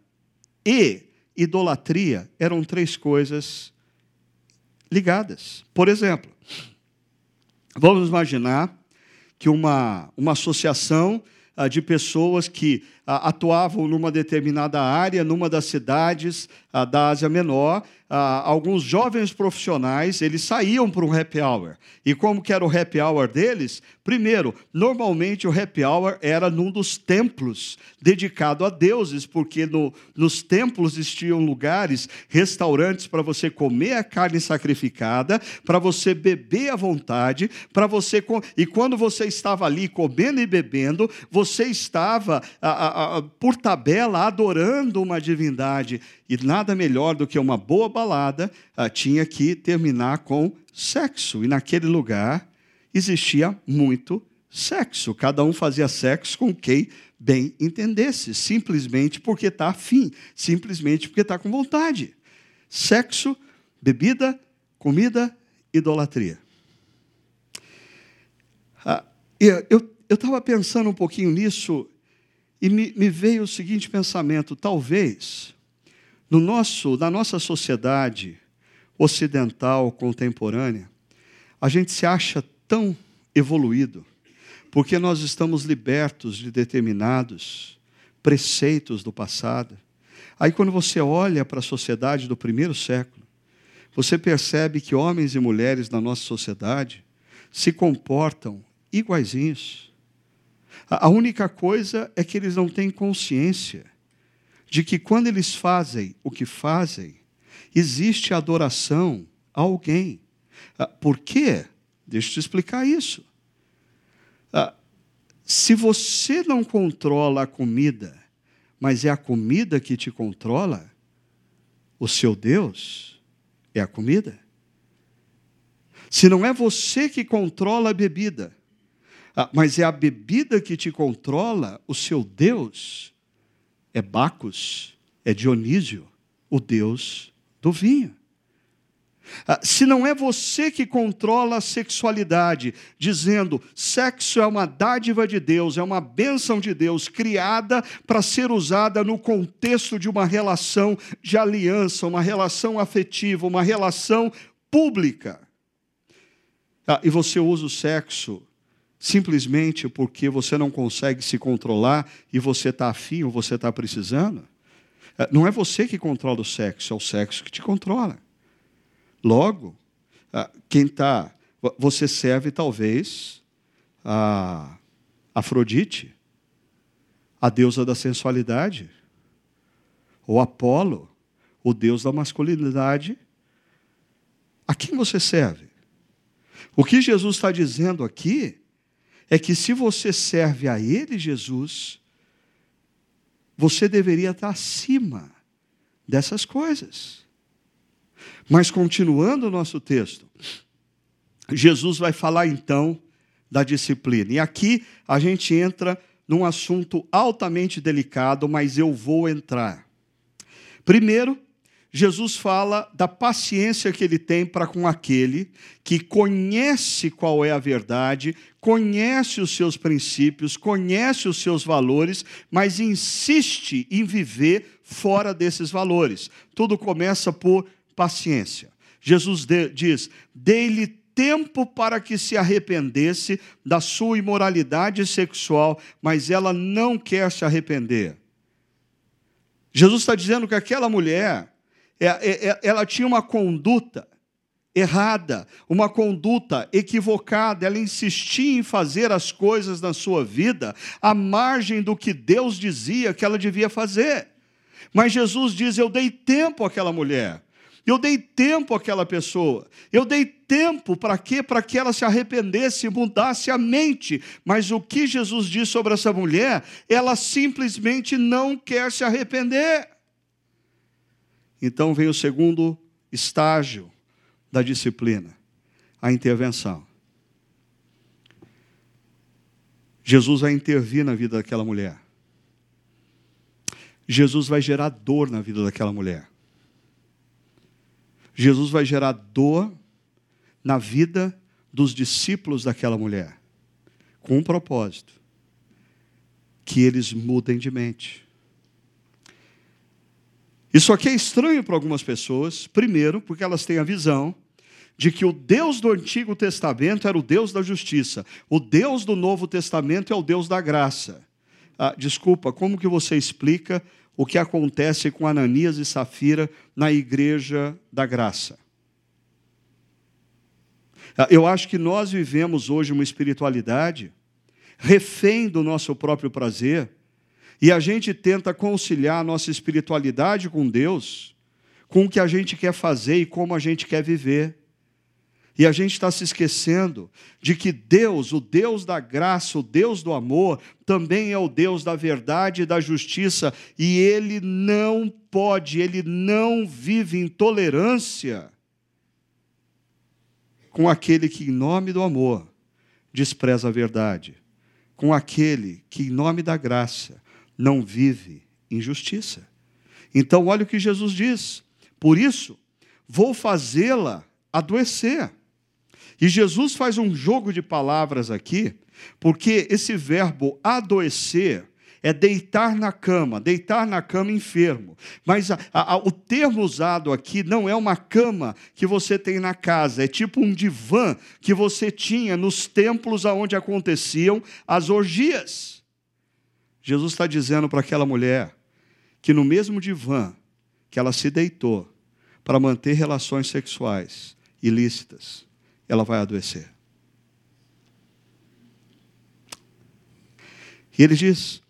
e idolatria, eram três coisas ligadas. Por exemplo, vamos imaginar que uma, uma associação ah, de pessoas que atuavam numa determinada área, numa das cidades ah, da Ásia Menor, ah, alguns jovens profissionais, eles saíam para um happy hour. E como que era o happy hour deles? Primeiro, normalmente o happy hour era num dos templos dedicado a deuses, porque no, nos templos existiam lugares, restaurantes para você comer a carne sacrificada, para você beber à vontade, para você e quando você estava ali comendo e bebendo, você estava a, a, por tabela adorando uma divindade e nada melhor do que uma boa balada ah, tinha que terminar com sexo. E naquele lugar existia muito sexo. Cada um fazia sexo com quem bem entendesse, simplesmente porque está afim, simplesmente porque está com vontade. Sexo, bebida, comida, idolatria. Ah, eu estava pensando um pouquinho nisso e me, me veio o seguinte pensamento: talvez no nosso, na nossa sociedade ocidental contemporânea, a gente se acha tão evoluído, porque nós estamos libertos de determinados preceitos do passado. Aí, quando você olha para a sociedade do primeiro século, você percebe que homens e mulheres da nossa sociedade se comportam iguaizinhos. A única coisa é que eles não têm consciência de que quando eles fazem o que fazem, existe adoração a alguém. Ah, por quê? Deixa eu te explicar isso. Ah, se você não controla a comida, mas é a comida que te controla, o seu Deus é a comida. Se não é você que controla a bebida, mas é a bebida que te controla, o seu Deus é Bacos, é Dionísio, o Deus do vinho. Ah, se não é você que controla a sexualidade, dizendo sexo é uma dádiva de Deus, é uma bênção de Deus, criada para ser usada no contexto de uma relação de aliança, uma relação afetiva, uma relação pública. Ah, e você usa o sexo simplesmente porque você não consegue se controlar e você está afim ou você está precisando. É, não é você que controla o sexo, é o sexo que te controla. Logo, é, quem está. Você serve talvez a Afrodite, a deusa da sensualidade, ou Apolo, o deus da masculinidade. A quem você serve? O que Jesus está dizendo aqui é que se você serve a Ele, Jesus, você deveria estar acima dessas coisas. Mas continuando o nosso texto, Jesus vai falar então da disciplina. E aqui a gente entra num assunto altamente delicado, mas eu vou entrar. Primeiro, Jesus fala da paciência que ele tem para com aquele que conhece qual é a verdade, conhece os seus princípios, conhece os seus valores, mas insiste em viver fora desses valores. Tudo começa por paciência. Jesus diz: dê-lhe tempo para que se arrependesse da sua imoralidade sexual, mas ela não quer se arrepender. Jesus está dizendo que aquela mulher ela tinha uma conduta errada, uma conduta equivocada, ela insistia em fazer as coisas na sua vida à margem do que Deus dizia que ela devia fazer. Mas Jesus diz: Eu dei tempo àquela mulher. Eu dei tempo àquela pessoa. Eu dei tempo para quê? Para que ela se arrependesse, mudasse a mente. Mas o que Jesus diz sobre essa mulher? Ela simplesmente não quer se arrepender. Então vem o segundo estágio da disciplina, a intervenção. Jesus vai intervir na vida daquela mulher. Jesus vai gerar dor na vida daquela mulher. Jesus vai gerar dor na vida dos discípulos daquela mulher, com um propósito: que eles mudem de mente. Isso aqui é estranho para algumas pessoas, primeiro, porque elas têm a visão de que o Deus do Antigo Testamento era o Deus da justiça, o Deus do Novo Testamento é o Deus da graça. Ah, desculpa, como que você explica o que acontece com Ananias e Safira na igreja da graça? Ah, eu acho que nós vivemos hoje uma espiritualidade refém do nosso próprio prazer, e a gente tenta conciliar a nossa espiritualidade com Deus, com o que a gente quer fazer e como a gente quer viver. E a gente está se esquecendo de que Deus, o Deus da graça, o Deus do amor, também é o Deus da verdade e da justiça, e Ele não pode, Ele não vive em tolerância com aquele que, em nome do amor, despreza a verdade, com aquele que, em nome da graça, não vive injustiça. Então, olha o que Jesus diz: por isso, vou fazê-la adoecer. E Jesus faz um jogo de palavras aqui, porque esse verbo adoecer é deitar na cama, deitar na cama enfermo. Mas a, a, o termo usado aqui não é uma cama que você tem na casa, é tipo um divã que você tinha nos templos onde aconteciam as orgias. Jesus está dizendo para aquela mulher que no mesmo divã que ela se deitou para manter relações sexuais ilícitas, ela vai adoecer. E ele diz: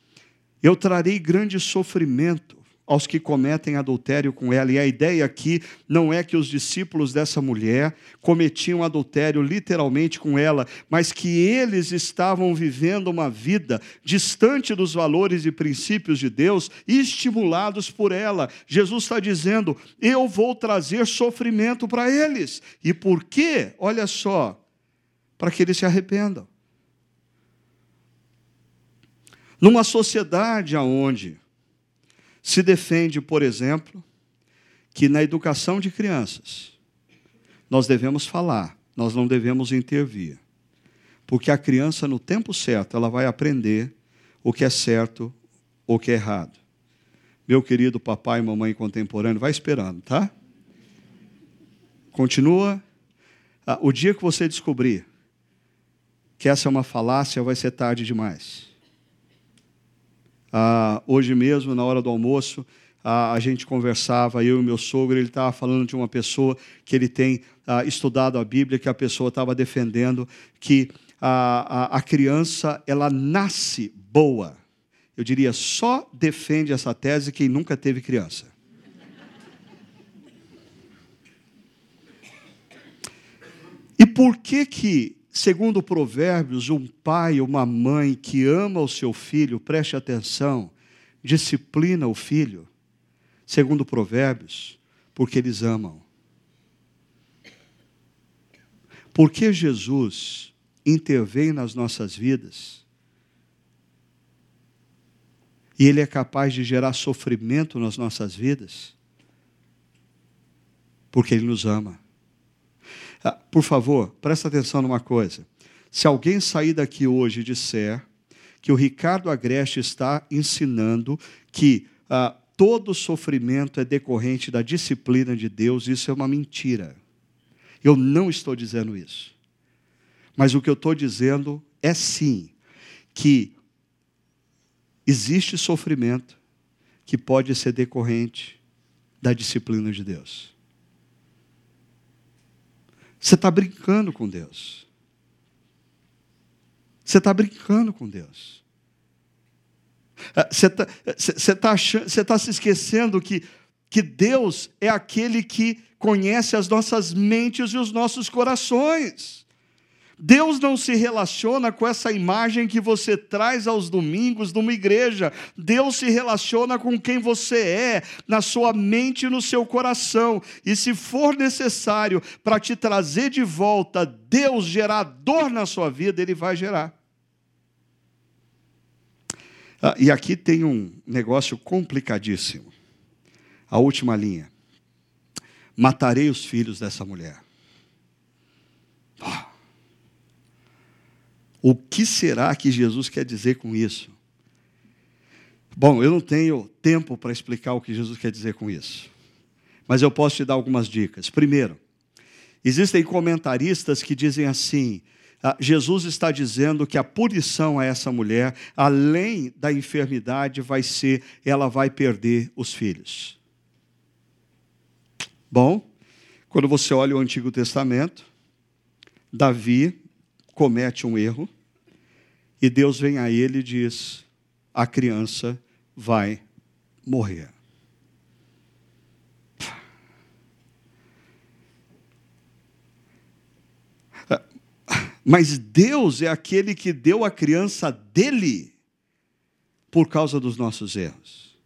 Eu trarei grande sofrimento aos que cometem adultério com ela. E a ideia aqui não é que os discípulos dessa mulher cometiam adultério literalmente com ela, mas que eles estavam vivendo uma vida distante dos valores e princípios de Deus estimulados por ela. Jesus está dizendo: Eu vou trazer sofrimento para eles. E por quê? Olha só, para que eles se arrependam. Numa sociedade onde se defende, por exemplo, que na educação de crianças nós devemos falar, nós não devemos intervir. Porque a criança, no tempo certo, ela vai aprender o que é certo o que é errado. Meu querido papai e mamãe contemporâneo, vai esperando, tá? Continua. Ah, o dia que você descobrir que essa é uma falácia, vai ser tarde demais. Ah, hoje mesmo, na hora do almoço, ah, a gente conversava, eu e meu sogro, ele estava falando de uma pessoa que ele tem ah, estudado a Bíblia, que a pessoa estava defendendo que a, a, a criança ela nasce boa. Eu diria, só defende essa tese quem nunca teve criança. E por que que Segundo Provérbios, um pai uma mãe que ama o seu filho, preste atenção, disciplina o filho. Segundo Provérbios, porque eles amam. Porque Jesus intervém nas nossas vidas e Ele é capaz de gerar sofrimento nas nossas vidas, porque Ele nos ama. Ah, por favor, presta atenção numa coisa. Se alguém sair daqui hoje e disser que o Ricardo Agreste está ensinando que ah, todo sofrimento é decorrente da disciplina de Deus, isso é uma mentira. Eu não estou dizendo isso. Mas o que eu estou dizendo é sim que existe sofrimento que pode ser decorrente da disciplina de Deus. Você está brincando com Deus. Você está brincando com Deus. Ah, você está tá, você tá se esquecendo que, que Deus é aquele que conhece as nossas mentes e os nossos corações. Deus não se relaciona com essa imagem que você traz aos domingos numa igreja. Deus se relaciona com quem você é, na sua mente e no seu coração. E se for necessário para te trazer de volta Deus gerar dor na sua vida, Ele vai gerar. Ah, e aqui tem um negócio complicadíssimo. A última linha. Matarei os filhos dessa mulher. Ah. O que será que Jesus quer dizer com isso? Bom, eu não tenho tempo para explicar o que Jesus quer dizer com isso, mas eu posso te dar algumas dicas. Primeiro, existem comentaristas que dizem assim: ah, Jesus está dizendo que a punição a essa mulher, além da enfermidade, vai ser ela vai perder os filhos. Bom, quando você olha o Antigo Testamento, Davi comete um erro e Deus vem a ele e diz: a criança vai morrer. Mas Deus é aquele que deu a criança dele por causa dos nossos erros.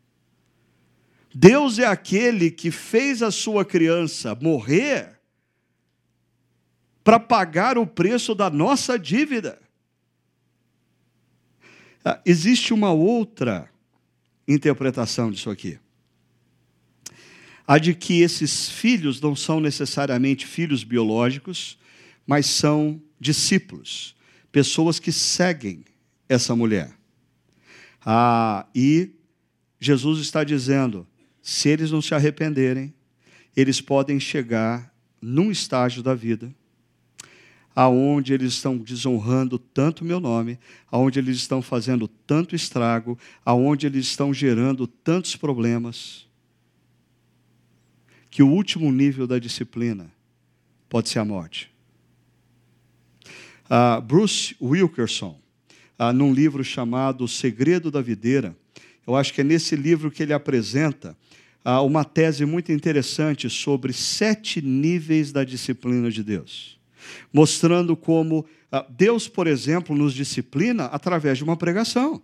Deus é aquele que fez a sua criança morrer para pagar o preço da nossa dívida. Ah, existe uma outra interpretação disso aqui. A de que esses filhos não são necessariamente filhos biológicos, mas são discípulos, pessoas que seguem essa mulher. Ah, e Jesus está dizendo: se eles não se arrependerem, eles podem chegar num estágio da vida aonde eles estão desonrando tanto meu nome, aonde eles estão fazendo tanto estrago, aonde eles estão gerando tantos problemas, que o último nível da disciplina pode ser a morte. Uh, Bruce Wilkerson, uh, num livro chamado O Segredo da Videira, eu acho que é nesse livro que ele apresenta uh, uma tese muito interessante sobre sete níveis da disciplina de Deus mostrando como ah, Deus, por exemplo, nos disciplina através de uma pregação.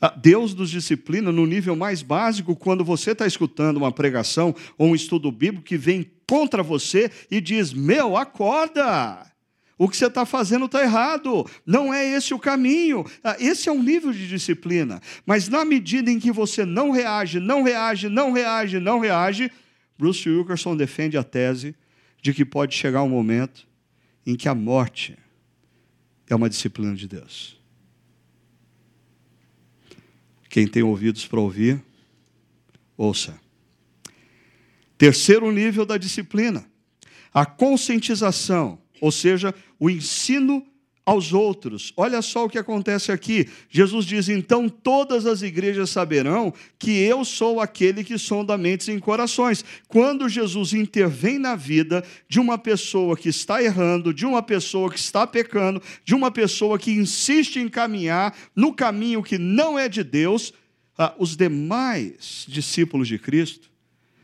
Ah, Deus nos disciplina no nível mais básico quando você está escutando uma pregação ou um estudo bíblico que vem contra você e diz: Meu, acorda! O que você está fazendo está errado, não é esse o caminho. Ah, esse é um nível de disciplina. Mas na medida em que você não reage, não reage, não reage, não reage, Bruce Wilkerson defende a tese de que pode chegar um momento em que a morte é uma disciplina de Deus. Quem tem ouvidos para ouvir, ouça. Terceiro nível da disciplina, a conscientização, ou seja, o ensino aos outros. Olha só o que acontece aqui. Jesus diz: então todas as igrejas saberão que eu sou aquele que sonda mentes e corações. Quando Jesus intervém na vida de uma pessoa que está errando, de uma pessoa que está pecando, de uma pessoa que insiste em caminhar no caminho que não é de Deus, ah, os demais discípulos de Cristo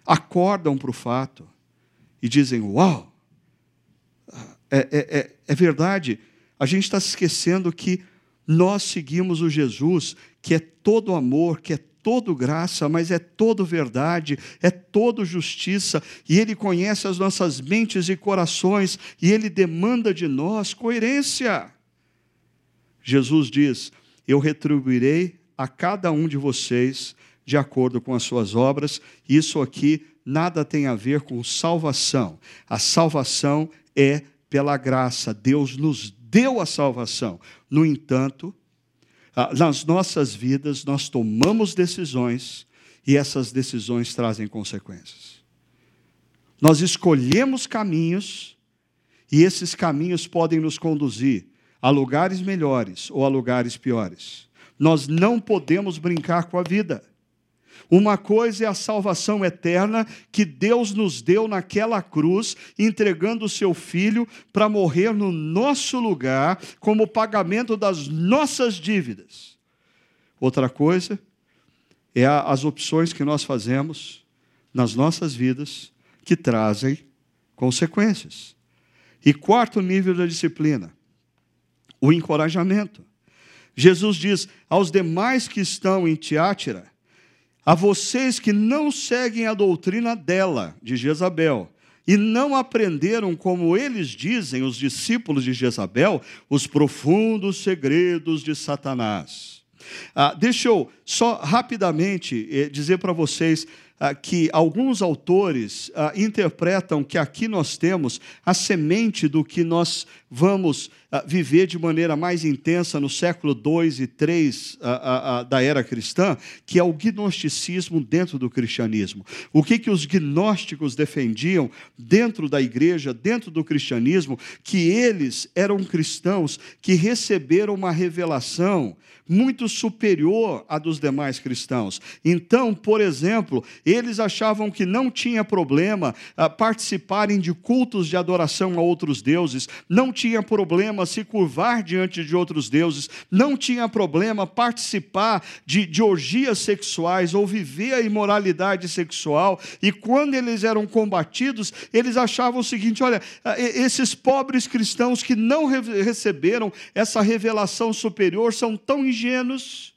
acordam para o fato e dizem: Uau, é, é, é, é verdade a gente está se esquecendo que nós seguimos o Jesus que é todo amor, que é todo graça, mas é todo verdade, é todo justiça, e Ele conhece as nossas mentes e corações, e Ele demanda de nós coerência. Jesus diz: Eu retribuirei a cada um de vocês de acordo com as suas obras. Isso aqui nada tem a ver com salvação. A salvação é pela graça. Deus nos deu a salvação. No entanto, ah, nas nossas vidas nós tomamos decisões e essas decisões trazem consequências. Nós escolhemos caminhos e esses caminhos podem nos conduzir a lugares melhores ou a lugares piores. Nós não podemos brincar com a vida. Uma coisa é a salvação eterna que Deus nos deu naquela cruz, entregando o seu filho para morrer no nosso lugar, como pagamento das nossas dívidas. Outra coisa é as opções que nós fazemos nas nossas vidas que trazem consequências. E quarto nível da disciplina, o encorajamento. Jesus diz aos demais que estão em Tiátira, a vocês que não seguem a doutrina dela, de Jezabel, e não aprenderam, como eles dizem, os discípulos de Jezabel, os profundos segredos de Satanás. Ah, deixa eu só rapidamente eh, dizer para vocês ah, que alguns autores ah, interpretam que aqui nós temos a semente do que nós vamos viver de maneira mais intensa no século 2 e 3 da era cristã, que é o gnosticismo dentro do cristianismo. O que, que os gnósticos defendiam dentro da igreja, dentro do cristianismo, que eles eram cristãos que receberam uma revelação muito superior à dos demais cristãos. Então, por exemplo, eles achavam que não tinha problema ah, participarem de cultos de adoração a outros deuses, não tinha problema se curvar diante de outros deuses, não tinha problema participar de, de orgias sexuais ou viver a imoralidade sexual. E quando eles eram combatidos, eles achavam o seguinte: olha, esses pobres cristãos que não receberam essa revelação superior são tão ingênuos ingênuos.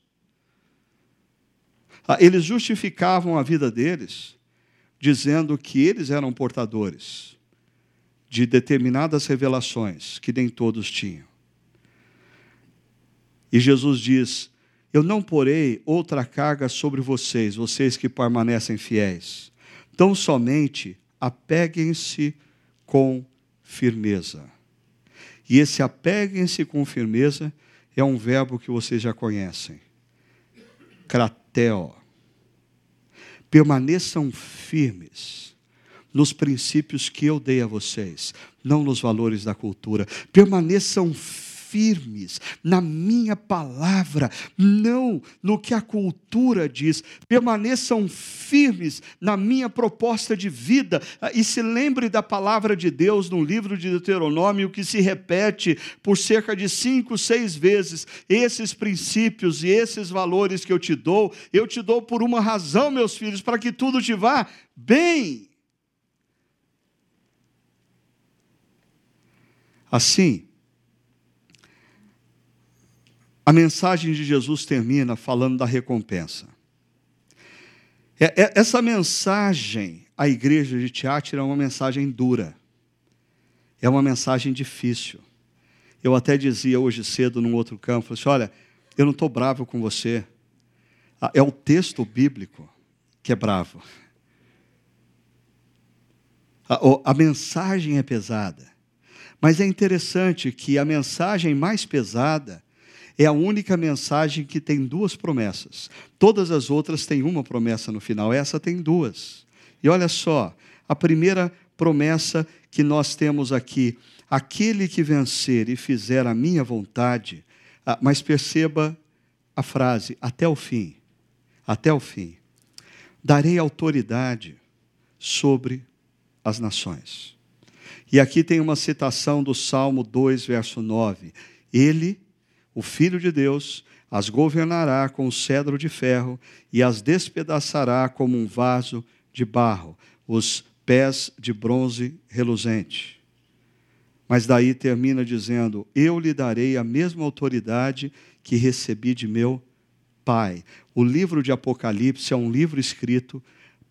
Ah, eles justificavam a vida deles, dizendo que eles eram portadores de determinadas revelações que nem todos tinham. E Jesus diz: Eu não porei outra carga sobre vocês, vocês que permanecem fiéis. Tão somente apeguem-se com firmeza. E esse apeguem-se com firmeza é um verbo que vocês já conhecem. Crateo. Permaneçam firmes nos princípios que eu dei a vocês, não nos valores da cultura. Permaneçam firmes na minha palavra, não no que a cultura diz. Permaneçam firmes na minha proposta de vida e se lembre da palavra de Deus no livro de Deuteronômio, que se repete por cerca de cinco, seis vezes. Esses princípios e esses valores que eu te dou, eu te dou por uma razão, meus filhos, para que tudo te vá bem. Assim, a mensagem de Jesus termina falando da recompensa. É, é, essa mensagem à igreja de Teatro é uma mensagem dura, é uma mensagem difícil. Eu até dizia hoje cedo num outro campo, assim, olha, eu não estou bravo com você. Ah, é o texto bíblico que é bravo. A, a mensagem é pesada. Mas é interessante que a mensagem mais pesada é a única mensagem que tem duas promessas. Todas as outras têm uma promessa no final, essa tem duas. E olha só, a primeira promessa que nós temos aqui: aquele que vencer e fizer a minha vontade, ah, mas perceba a frase, até o fim, até o fim, darei autoridade sobre as nações. E aqui tem uma citação do Salmo 2, verso 9. Ele o Filho de Deus, as governará com o cedro de ferro e as despedaçará como um vaso de barro, os pés de bronze reluzente. Mas daí termina dizendo: Eu lhe darei a mesma autoridade que recebi de meu Pai. O livro de Apocalipse é um livro escrito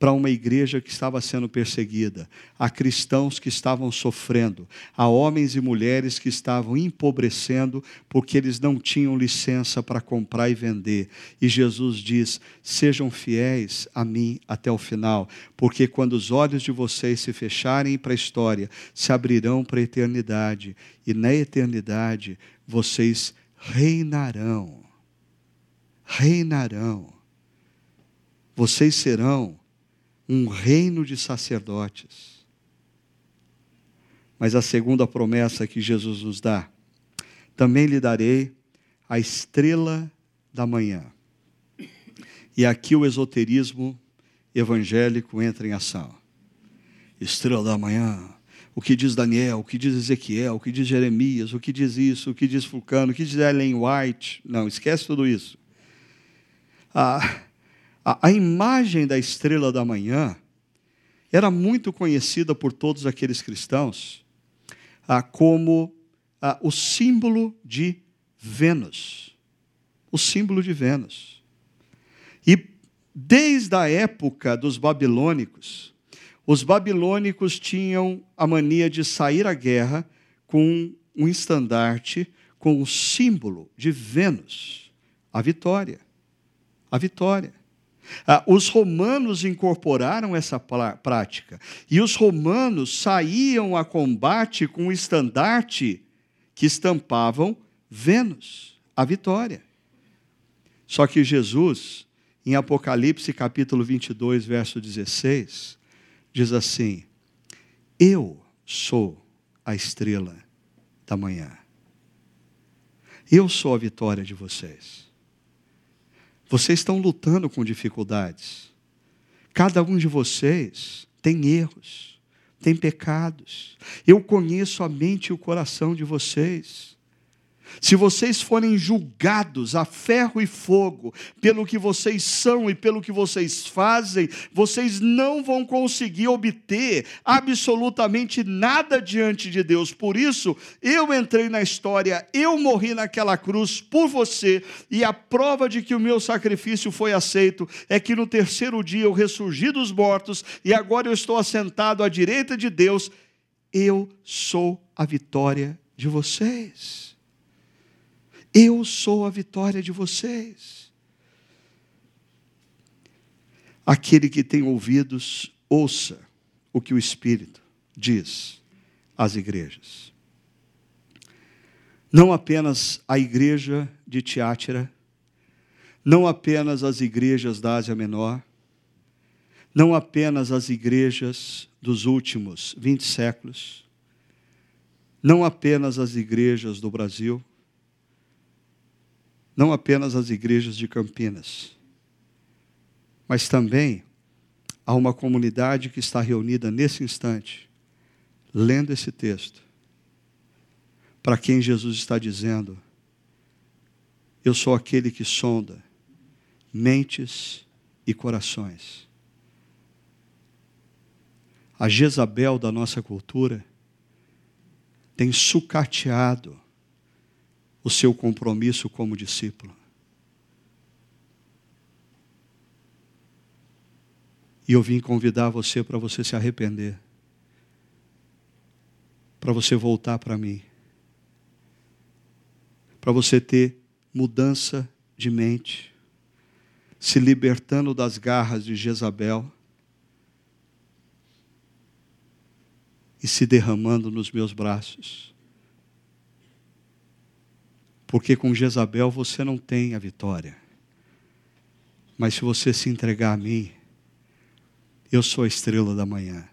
para uma igreja que estava sendo perseguida, a cristãos que estavam sofrendo, a homens e mulheres que estavam empobrecendo porque eles não tinham licença para comprar e vender. E Jesus diz: sejam fiéis a mim até o final, porque quando os olhos de vocês se fecharem para a história, se abrirão para a eternidade, e na eternidade vocês reinarão. Reinarão. Vocês serão um reino de sacerdotes. Mas a segunda promessa que Jesus nos dá, também lhe darei a estrela da manhã. E aqui o esoterismo evangélico entra em ação. Estrela da manhã, o que diz Daniel, o que diz Ezequiel, o que diz Jeremias, o que diz isso, o que diz Fulcano, o que diz Ellen White. Não, esquece tudo isso. Ah, a, a imagem da estrela da manhã era muito conhecida por todos aqueles cristãos ah, como ah, o símbolo de Vênus. O símbolo de Vênus. E desde a época dos babilônicos, os babilônicos tinham a mania de sair à guerra com um estandarte com o símbolo de Vênus A vitória. A vitória. Ah, os romanos incorporaram essa prática. E os romanos saíam a combate com o estandarte que estampavam Vênus, a vitória. Só que Jesus, em Apocalipse capítulo 22, verso 16, diz assim: Eu sou a estrela da manhã. Eu sou a vitória de vocês. Vocês estão lutando com dificuldades. Cada um de vocês tem erros, tem pecados. Eu conheço a mente e o coração de vocês. Se vocês forem julgados a ferro e fogo pelo que vocês são e pelo que vocês fazem, vocês não vão conseguir obter absolutamente nada diante de Deus. Por isso, eu entrei na história, eu morri naquela cruz por você, e a prova de que o meu sacrifício foi aceito é que no terceiro dia eu ressurgi dos mortos e agora eu estou assentado à direita de Deus. Eu sou a vitória de vocês. Eu sou a vitória de vocês. Aquele que tem ouvidos, ouça o que o Espírito diz às igrejas. Não apenas a igreja de Tiátira, não apenas as igrejas da Ásia Menor, não apenas as igrejas dos últimos 20 séculos, não apenas as igrejas do Brasil, não apenas as igrejas de Campinas, mas também há uma comunidade que está reunida nesse instante, lendo esse texto, para quem Jesus está dizendo: Eu sou aquele que sonda mentes e corações. A Jezabel da nossa cultura tem sucateado o seu compromisso como discípulo. E eu vim convidar você para você se arrepender, para você voltar para mim, para você ter mudança de mente, se libertando das garras de Jezabel. E se derramando nos meus braços porque com Jezabel você não tem a vitória. Mas se você se entregar a mim, eu sou a estrela da manhã.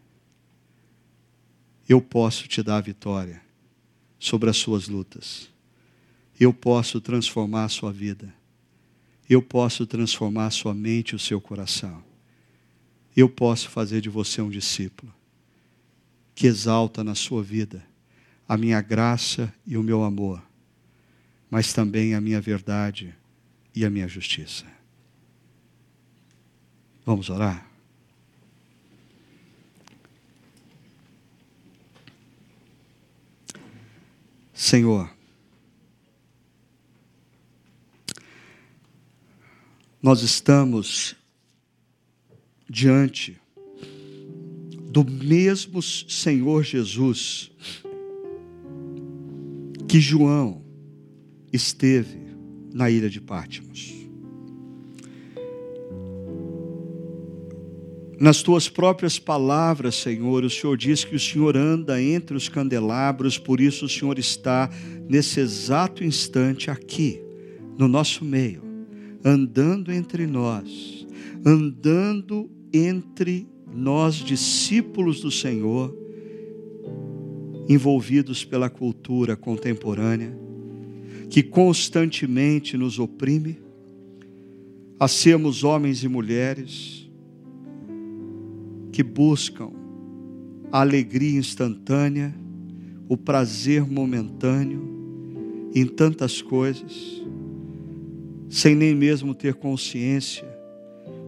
Eu posso te dar a vitória sobre as suas lutas. Eu posso transformar a sua vida. Eu posso transformar a sua mente e o seu coração. Eu posso fazer de você um discípulo que exalta na sua vida a minha graça e o meu amor mas também a minha verdade e a minha justiça. Vamos orar? Senhor, nós estamos diante do mesmo Senhor Jesus que João esteve na ilha de Pátimos. Nas tuas próprias palavras, Senhor, o Senhor diz que o Senhor anda entre os candelabros, por isso o Senhor está nesse exato instante aqui, no nosso meio, andando entre nós, andando entre nós, discípulos do Senhor, envolvidos pela cultura contemporânea que constantemente nos oprime, a sermos homens e mulheres que buscam a alegria instantânea, o prazer momentâneo em tantas coisas, sem nem mesmo ter consciência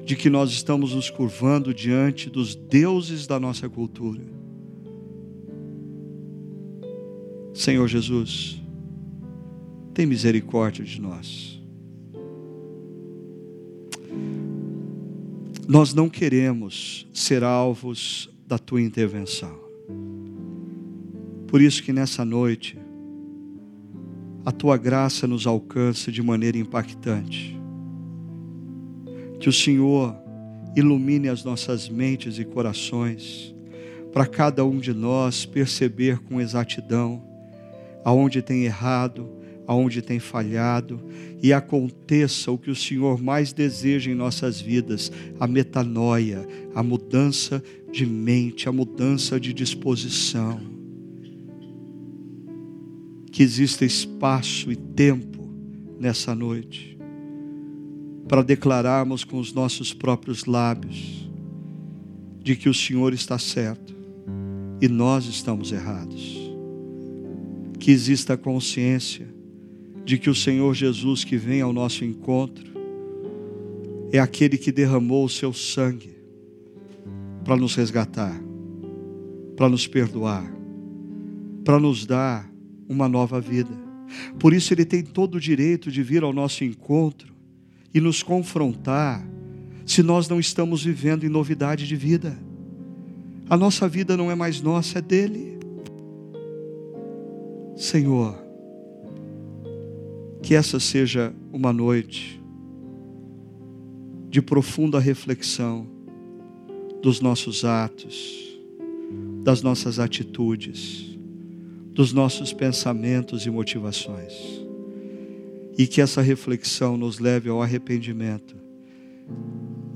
de que nós estamos nos curvando diante dos deuses da nossa cultura. Senhor Jesus, tem misericórdia de nós. Nós não queremos ser alvos da tua intervenção. Por isso que nessa noite a tua graça nos alcance de maneira impactante. Que o Senhor ilumine as nossas mentes e corações, para cada um de nós perceber com exatidão aonde tem errado, aonde tem falhado, e aconteça o que o Senhor mais deseja em nossas vidas: a metanoia, a mudança de mente, a mudança de disposição. Que exista espaço e tempo nessa noite para declararmos com os nossos próprios lábios de que o Senhor está certo e nós estamos errados. Que exista consciência de que o Senhor Jesus que vem ao nosso encontro é aquele que derramou o seu sangue para nos resgatar, para nos perdoar, para nos dar uma nova vida. Por isso ele tem todo o direito de vir ao nosso encontro e nos confrontar se nós não estamos vivendo em novidade de vida. A nossa vida não é mais nossa, é dele. Senhor, que essa seja uma noite de profunda reflexão dos nossos atos, das nossas atitudes, dos nossos pensamentos e motivações. E que essa reflexão nos leve ao arrependimento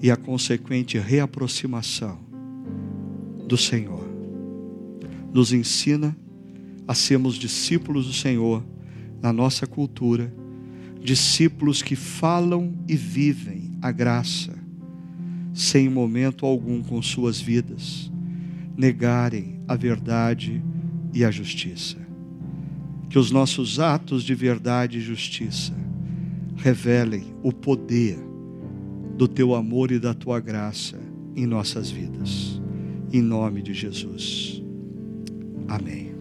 e à consequente reaproximação do Senhor. Nos ensina a sermos discípulos do Senhor na nossa cultura, discípulos que falam e vivem a graça sem momento algum com suas vidas negarem a verdade e a justiça. Que os nossos atos de verdade e justiça revelem o poder do teu amor e da tua graça em nossas vidas. Em nome de Jesus. Amém.